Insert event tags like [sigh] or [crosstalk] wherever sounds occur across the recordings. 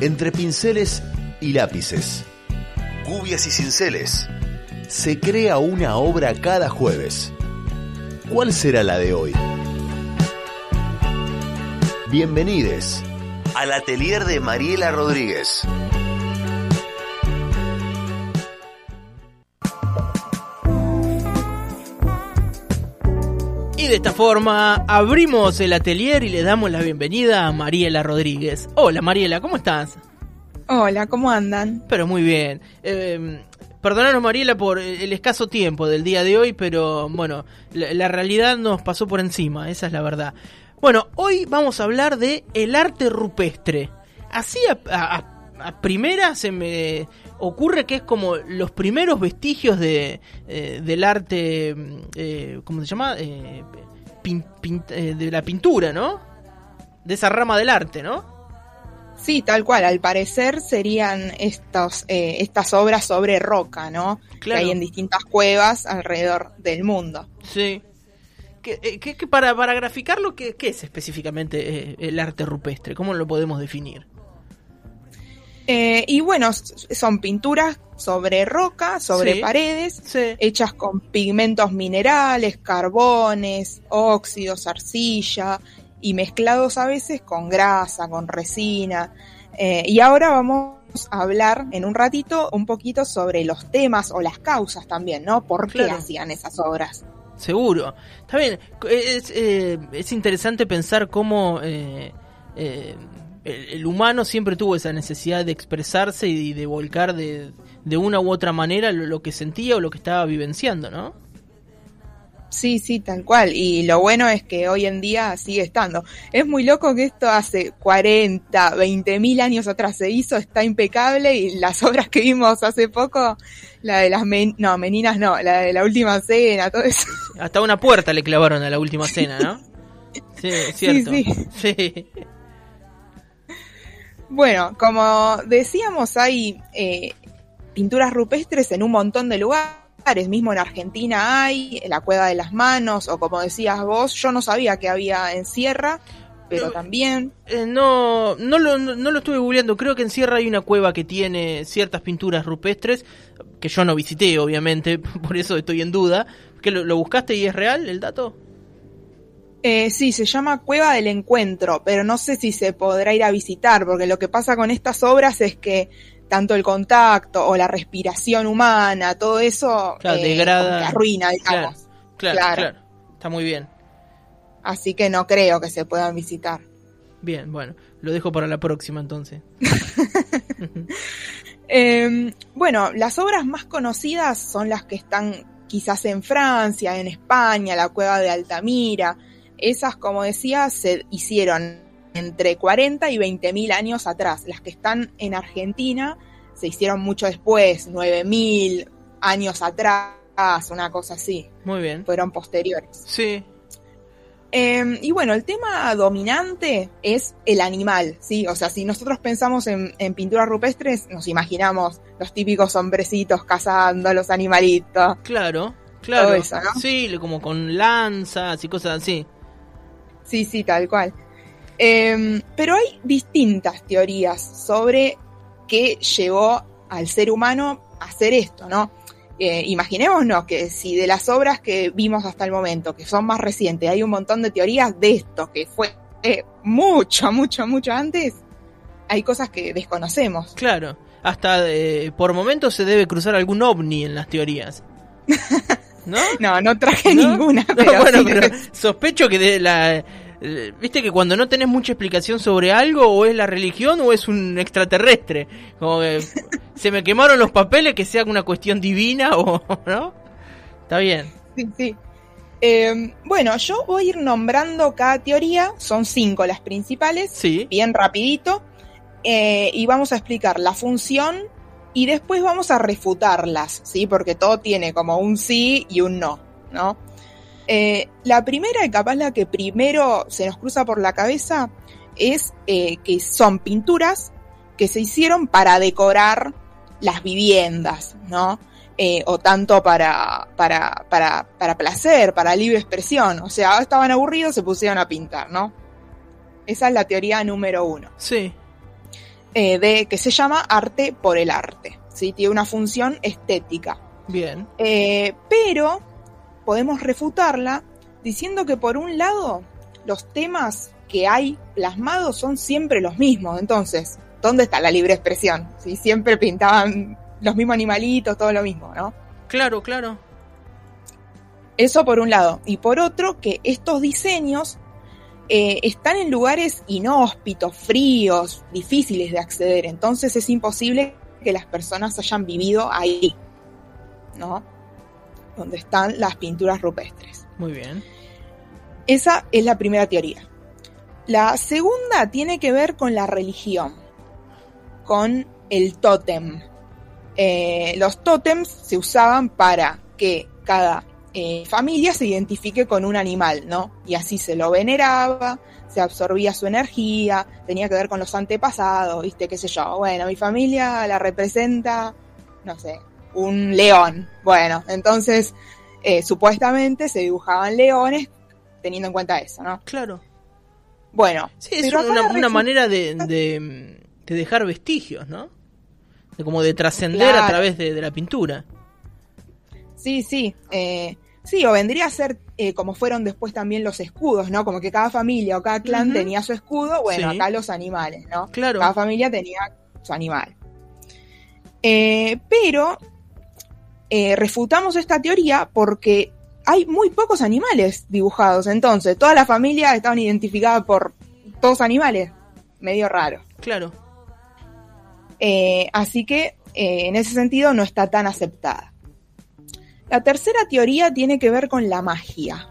Entre pinceles y lápices, cubias y cinceles, se crea una obra cada jueves. ¿Cuál será la de hoy? Bienvenidos al atelier de Mariela Rodríguez. De esta forma abrimos el atelier y le damos la bienvenida a Mariela Rodríguez. Hola Mariela, ¿cómo estás? Hola, ¿cómo andan? Pero muy bien. Eh, perdonanos Mariela por el escaso tiempo del día de hoy, pero bueno, la, la, realidad nos pasó por encima, esa es la verdad. Bueno, hoy vamos a hablar de el arte rupestre. Así a, a, a primera se me ocurre que es como los primeros vestigios de eh, del arte, eh, ¿cómo se llama? Eh, pin, pin, eh, de la pintura, ¿no? De esa rama del arte, ¿no? Sí, tal cual. Al parecer serían estos, eh, estas obras sobre roca, ¿no? Claro. Que hay en distintas cuevas alrededor del mundo. Sí. ¿Qué, qué, qué para, para graficarlo, ¿qué, qué es específicamente el arte rupestre? ¿Cómo lo podemos definir? Eh, y bueno, son pinturas sobre roca, sobre Sí, paredes, sí. hechas con pigmentos minerales, carbones, óxidos, arcilla y mezclados a veces con grasa, con resina. Eh, y ahora vamos a hablar en un ratito un poquito sobre los temas o las causas también, ¿no? ¿Por qué Claro. hacían esas obras? Seguro. Está bien. Es, eh, es interesante pensar cómo eh, el, el humano siempre tuvo esa necesidad de expresarse y de volcar de, de una u otra manera lo, lo que sentía o lo que estaba vivenciando, ¿no? Sí, sí, tal cual. Y lo bueno es que hoy en día sigue estando. Es muy loco que esto hace 40, 20 mil años atrás se hizo, está impecable y las [laughs] obras que vimos hace poco, la de las men no, meninas no, la de la última cena, todo eso. Hasta una puerta le clavaron a la última cena, ¿no? Sí, es [laughs] cierto. Sí, sí. Bueno, como decíamos, hay eh, pinturas rupestres en un montón de lugares. Mismo en Argentina hay, en la Cueva de las Manos, o como decías vos, yo no sabía que había en Sierra, pero No. también. Eh, no, no lo, no, no lo estuve googleando. Creo que en Sierra hay una cueva que tiene ciertas pinturas rupestres que yo no visité, obviamente, [laughs] por eso estoy en duda. ¿Que lo, lo buscaste y es real el dato? Eh, sí, se llama Cueva del Encuentro, pero no sé si se podrá ir a visitar, porque lo que pasa con estas obras es que tanto el contacto o la respiración humana, todo eso Claro, eh, degrada. arruina, digamos. Claro, Claro. claro. Está muy bien. Así que no creo que se puedan visitar. Bien, bueno, lo dejo para la próxima entonces. [laughs] Eh, bueno, las obras más conocidas son las que están quizás en Francia, en España, la cueva de Altamira. Esas, como decía, se hicieron entre 40 y 20 mil años atrás. Las que están en Argentina se hicieron mucho después, 9 mil años atrás, una cosa así. Muy bien. Fueron posteriores. Sí, Eh, y bueno, el tema dominante es el animal, ¿sí? O sea, si nosotros pensamos en, en pinturas rupestres, nos imaginamos los típicos hombrecitos cazando los animalitos. claro, claro. Todo eso, ¿no? Sí, como con lanzas y cosas así. Sí, sí, tal cual. Eh, pero hay distintas teorías sobre qué llevó al ser humano a hacer esto, ¿no? Eh, imaginémonos que si de las obras que vimos hasta el momento, que son más recientes, hay un montón de teorías de esto, que fue eh, mucho, mucho, mucho antes, hay cosas que desconocemos. Claro. Hasta eh, por momentos se debe cruzar algún ovni en las teorías. [laughs] ¿No? No, no traje ¿No? ninguna, No, pero, bueno, sí, pero sospecho que de la... eh, Viste que cuando no tenés mucha explicación sobre algo, o es la religión o es un extraterrestre. Como que se me quemaron los papeles, que sea una cuestión divina o... [laughs] ¿No? Está bien. sí, sí. Eh, bueno, yo voy a ir nombrando cada teoría, son cinco las principales, Sí. bien rapidito, eh, y vamos a explicar la función y después vamos a refutarlas, ¿sí? Porque todo tiene como un sí y un no, ¿no? Eh, la primera y capaz la que primero se nos cruza por la cabeza es eh, que son pinturas que se hicieron para decorar las viviendas, ¿no? Eh, o tanto para, para, para, para placer, para libre expresión. O sea, estaban aburridos, se pusieron a pintar, ¿no? Esa es la teoría número uno. Sí. Eh, de que se llama arte por el arte. ¿sí? Tiene una función estética. Bien. Eh, pero podemos refutarla diciendo que por un lado los temas que hay plasmados son siempre los mismos. Entonces, ¿dónde está la libre expresión? Si siempre pintaban los mismos animalitos, todo lo mismo, ¿no? Claro, claro. Eso por un lado. Y por otro, que estos diseños eh, están en lugares inhóspitos, fríos, difíciles de acceder. Entonces es imposible que las personas hayan vivido ahí, ¿no? Donde están las pinturas rupestres. Muy bien. Esa es la primera teoría. La segunda tiene que ver con la religión, con el tótem. Eh, los tótems se usaban para que cada eh, familia se identifique con un animal, ¿no? Y así se lo veneraba, se absorbía su energía, tenía que ver con los antepasados, ¿viste? ¿Qué sé yo? Bueno, mi familia la representa, no sé, un león. Bueno, entonces, eh, supuestamente se dibujaban leones teniendo en cuenta eso, ¿no? Claro. Bueno. Sí, es una, manera de, de, dejar vestigios, ¿no? De como de trascender a través de la pintura. Sí, sí. Eh, sí, o vendría a ser eh, como fueron después también los escudos, ¿no? Como que cada familia o cada clan tenía su escudo, bueno, acá los animales, ¿no? Claro. Cada familia tenía su animal. Eh, pero refutamos esta teoría porque hay muy pocos animales dibujados, entonces todas las familias estaban identificadas por todos animales, medio raro. Claro. así que en ese sentido no está tan aceptada. La tercera teoría tiene que ver con la magia.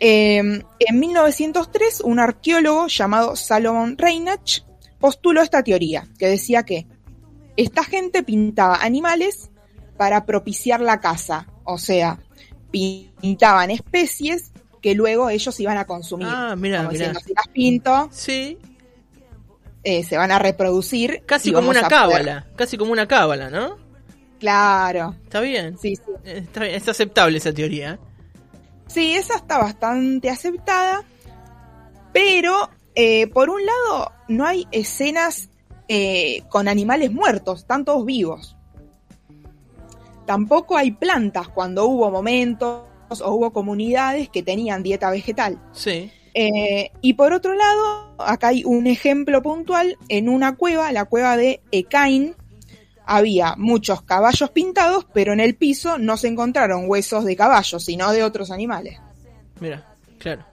Em, en 1903, un arqueólogo llamado Salomon Reinach postuló esta teoría, que decía que esta gente pintaba animales para propiciar la caza, o sea, pintaban especies que luego ellos iban a consumir. Ah, mira, mira. si las pinto, sí. Eh, se van a reproducir. Casi como una cábala, casi como una cábala, ¿no? Claro. Está bien. Sí, sí. Está Es aceptable esa teoría. Sí, esa está bastante aceptada. Pero, eh, por un lado, no hay escenas eh, con animales muertos, están todos vivos. Tampoco hay plantas cuando hubo momentos o hubo comunidades que tenían dieta vegetal. Sí. Eh, y por otro lado, acá hay un ejemplo puntual en una cueva, la cueva de Ekain, había muchos caballos pintados, pero en el piso no se encontraron huesos de caballos, sino de otros animales. Mira, claro.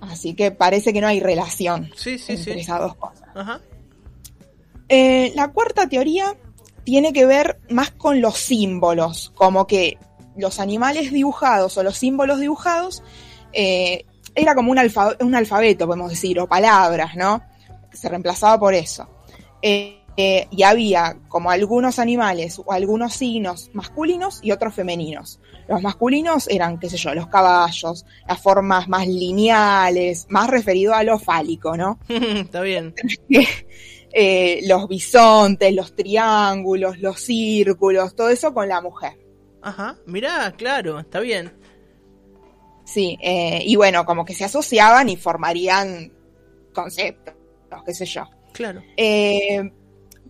Así que parece que no hay relación sí, sí, entre esas dos cosas. Ajá. Eh, la cuarta teoría tiene que ver más con los símbolos, como que los animales dibujados o los símbolos dibujados eh, era como un, un alfabeto, podemos decir, o palabras, ¿no? Se reemplazaba por eso. Eh, eh, y había como algunos animales o algunos signos masculinos y otros femeninos. Los masculinos eran, qué sé yo, los caballos, las formas más lineales, más referido a lo fálico, ¿no? [laughs] Está bien. [laughs] Eh, los bisontes, los triángulos, los círculos, todo eso con la mujer. Ajá, mirá, claro, está bien. Sí, eh, y bueno, como que se asociaban y formarían conceptos, qué sé yo. Claro. Eh,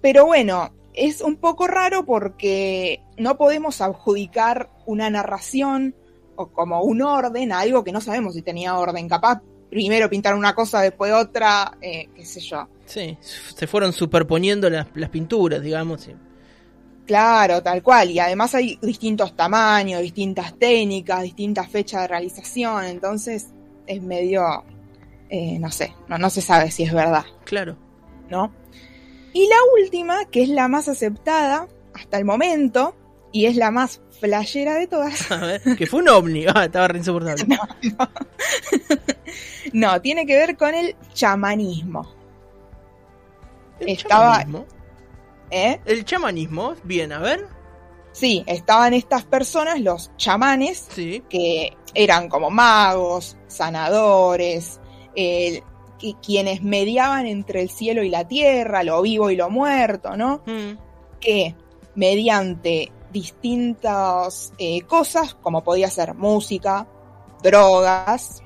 pero bueno, es un poco raro porque no podemos adjudicar una narración o como un orden a algo que no sabemos si tenía orden. Capaz primero pintar una cosa, después otra, eh, qué sé yo. Sí, se fueron superponiendo las, pinturas, digamos. Claro, tal cual. Y además hay distintos tamaños, distintas técnicas, distintas fechas de realización. Entonces es medio, eh, no sé, no, no se sabe si es verdad. Claro. ¿No? Y la última, que es la más aceptada hasta el momento, y es la más flayera de todas. [laughs] A ver, que fue un ovni, ah, estaba re insoportable. [laughs] No, no. no, tiene que ver con el chamanismo. ¿El estaba. Chamanismo? ¿Eh? El chamanismo, bien, a ver. Sí, estaban estas personas, los chamanes, sí. que eran como magos, sanadores, eh, quienes mediaban entre el cielo y la tierra, lo vivo y lo muerto, ¿no? Mm. Que mediante distintas eh, cosas, como podía ser música, drogas,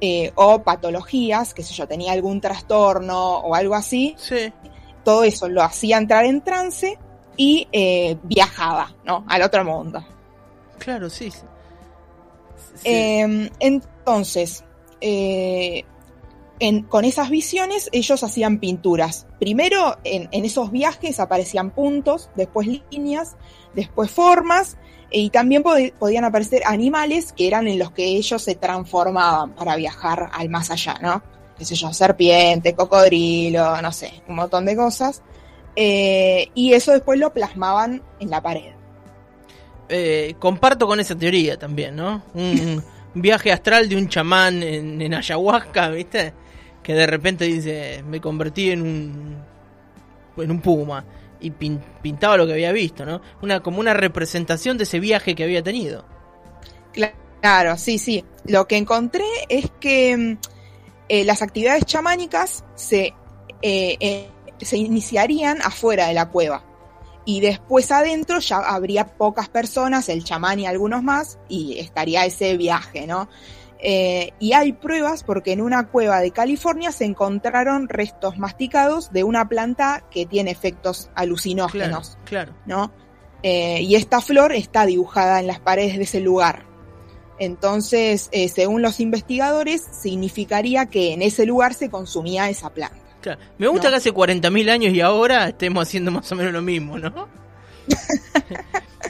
eh, o patologías, que sé yo, tenía algún trastorno o algo así, Sí. todo eso lo hacía entrar en trance y eh, viajaba, ¿no? Al otro mundo. Claro, sí. sí. Eh, entonces, eh, con esas visiones ellos hacían pinturas. Primero en, esos viajes aparecían puntos, después líneas, después formas y también pod- podían aparecer animales que eran en los que ellos se transformaban para viajar al más allá, ¿no? Qué sé yo, serpiente, cocodrilo, no sé, un montón de cosas. Eh, y eso después lo plasmaban en la pared. Eh, comparto con esa teoría también, ¿no? Viaje astral de un chamán en, en ayahuasca, ¿viste? Que de repente dice, me convertí en un en un puma y pin- pintaba lo que había visto, ¿no? Una como una representación de ese viaje que había tenido. Claro, sí, sí. Lo que encontré es que mm, eh, las actividades chamánicas se, eh, eh, se iniciarían afuera de la cueva. Y después adentro ya habría pocas personas, el chamán y algunos más, y estaría ese viaje, ¿no? Eh, y hay pruebas porque en una cueva de California se encontraron restos masticados de una planta que tiene efectos Claro, alucinógenos. claro. ¿no? Eh, y esta flor está dibujada en las paredes de ese lugar. Entonces, eh, según los investigadores, significaría que en ese lugar se consumía esa planta. Claro. Me gusta No. que hace 40.000 años y ahora estemos haciendo más o menos lo mismo, ¿no? [laughs]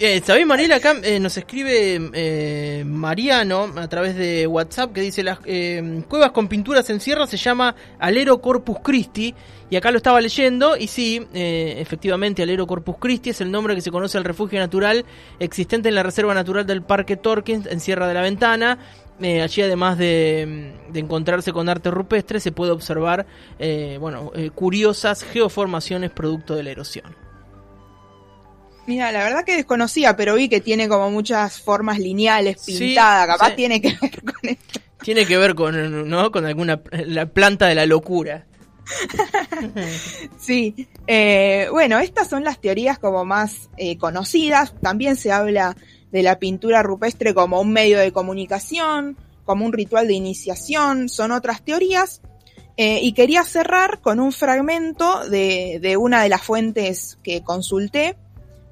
Eh, ¿Sabés, Mariela? Acá eh, nos escribe eh, Mariano a través de WhatsApp que dice las eh, cuevas con pinturas en sierra se llama Alero Corpus Christi y acá lo estaba leyendo y sí, eh, efectivamente Alero Corpus Christi es el nombre que se conoce al refugio natural existente en la Reserva Natural del Parque Torkins en Sierra de la Ventana. Eh, allí además de, de encontrarse con arte rupestre se puede observar eh, bueno, eh, curiosas geoformaciones producto de la erosión. Mira, la verdad que desconocía, pero vi que tiene como muchas formas lineales Sí, pintadas. Capaz sí. tiene que ver con esto. Tiene que ver con, ¿no? con alguna la planta de la locura. [laughs] Sí. Bueno, estas son las teorías como más conocidas. También se habla de la pintura rupestre como un medio de comunicación, como un ritual de iniciación. Son otras teorías. Eh, y quería cerrar con un fragmento de, de una de las fuentes que consulté,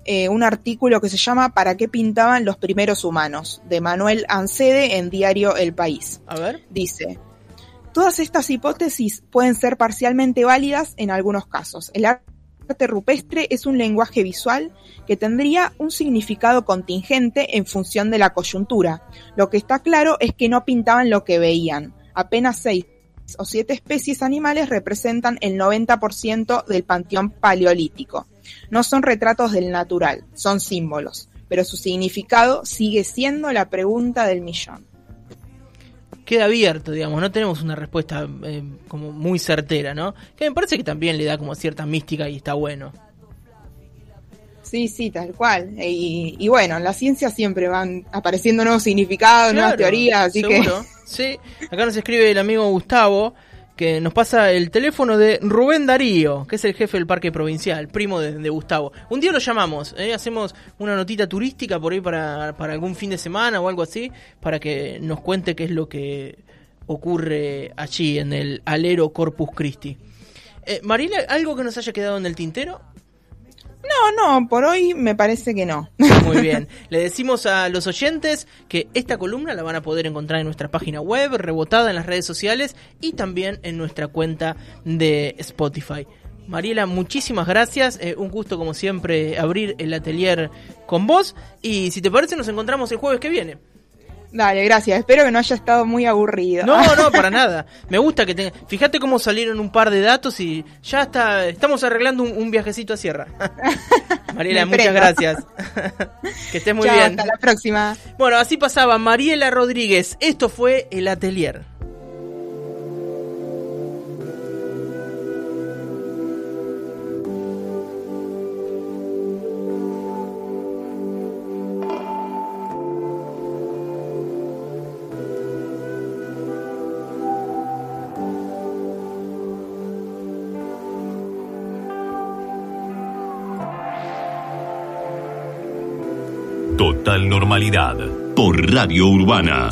eh, un artículo que se llama ¿Para qué pintaban los primeros humanos? de Manuel Ancede en diario El País. A ver. Dice, todas estas hipótesis pueden ser parcialmente válidas en algunos casos. El arte rupestre es un lenguaje visual que tendría un significado contingente en función de la coyuntura. Lo que está claro es que no pintaban lo que veían. Apenas seis o siete especies animales representan el 90% del panteón paleolítico. No son retratos del natural, son símbolos, pero su significado sigue siendo la pregunta del millón. Queda abierto, digamos, no tenemos una respuesta eh, como muy certera, ¿no? Que me parece que también le da como cierta mística y está bueno. Sí, sí, tal cual. Y, y bueno, en la ciencia siempre van apareciendo nuevos significados, nuevas teorías, así seguro. [laughs] Sí, acá nos escribe el amigo Gustavo que nos pasa el teléfono de Rubén Darío, que es el jefe del parque provincial, primo de, Gustavo. Un día lo llamamos, ¿eh? hacemos una notita turística por ahí para, para algún fin de semana o algo así, para que nos cuente qué es lo que ocurre allí en el alero Corpus Christi. Eh, Marila, ¿algo que nos haya quedado en el tintero? No, no, por hoy me parece que no. [laughs] Muy bien. Le decimos a los oyentes que esta columna la van a poder encontrar en nuestra página web, rebotada en las redes sociales y también en nuestra cuenta de Spotify. Mariela, muchísimas gracias. Eh, un gusto, como siempre, abrir el atelier con vos. Y si te parece, nos encontramos el jueves que viene. Dale, gracias. Espero que no haya estado muy aburrido. No, no, [laughs] para nada. Me gusta que te... Fíjate cómo salieron un par de datos y ya está. Estamos arreglando un, un viajecito a Sierra. [laughs] Mariela, Me muchas gracias. [laughs] que estés muy Chao, bien. hasta la próxima. Bueno, así pasaba Mariela Rodríguez. Esto fue El Atelier. Por Radio Urbana.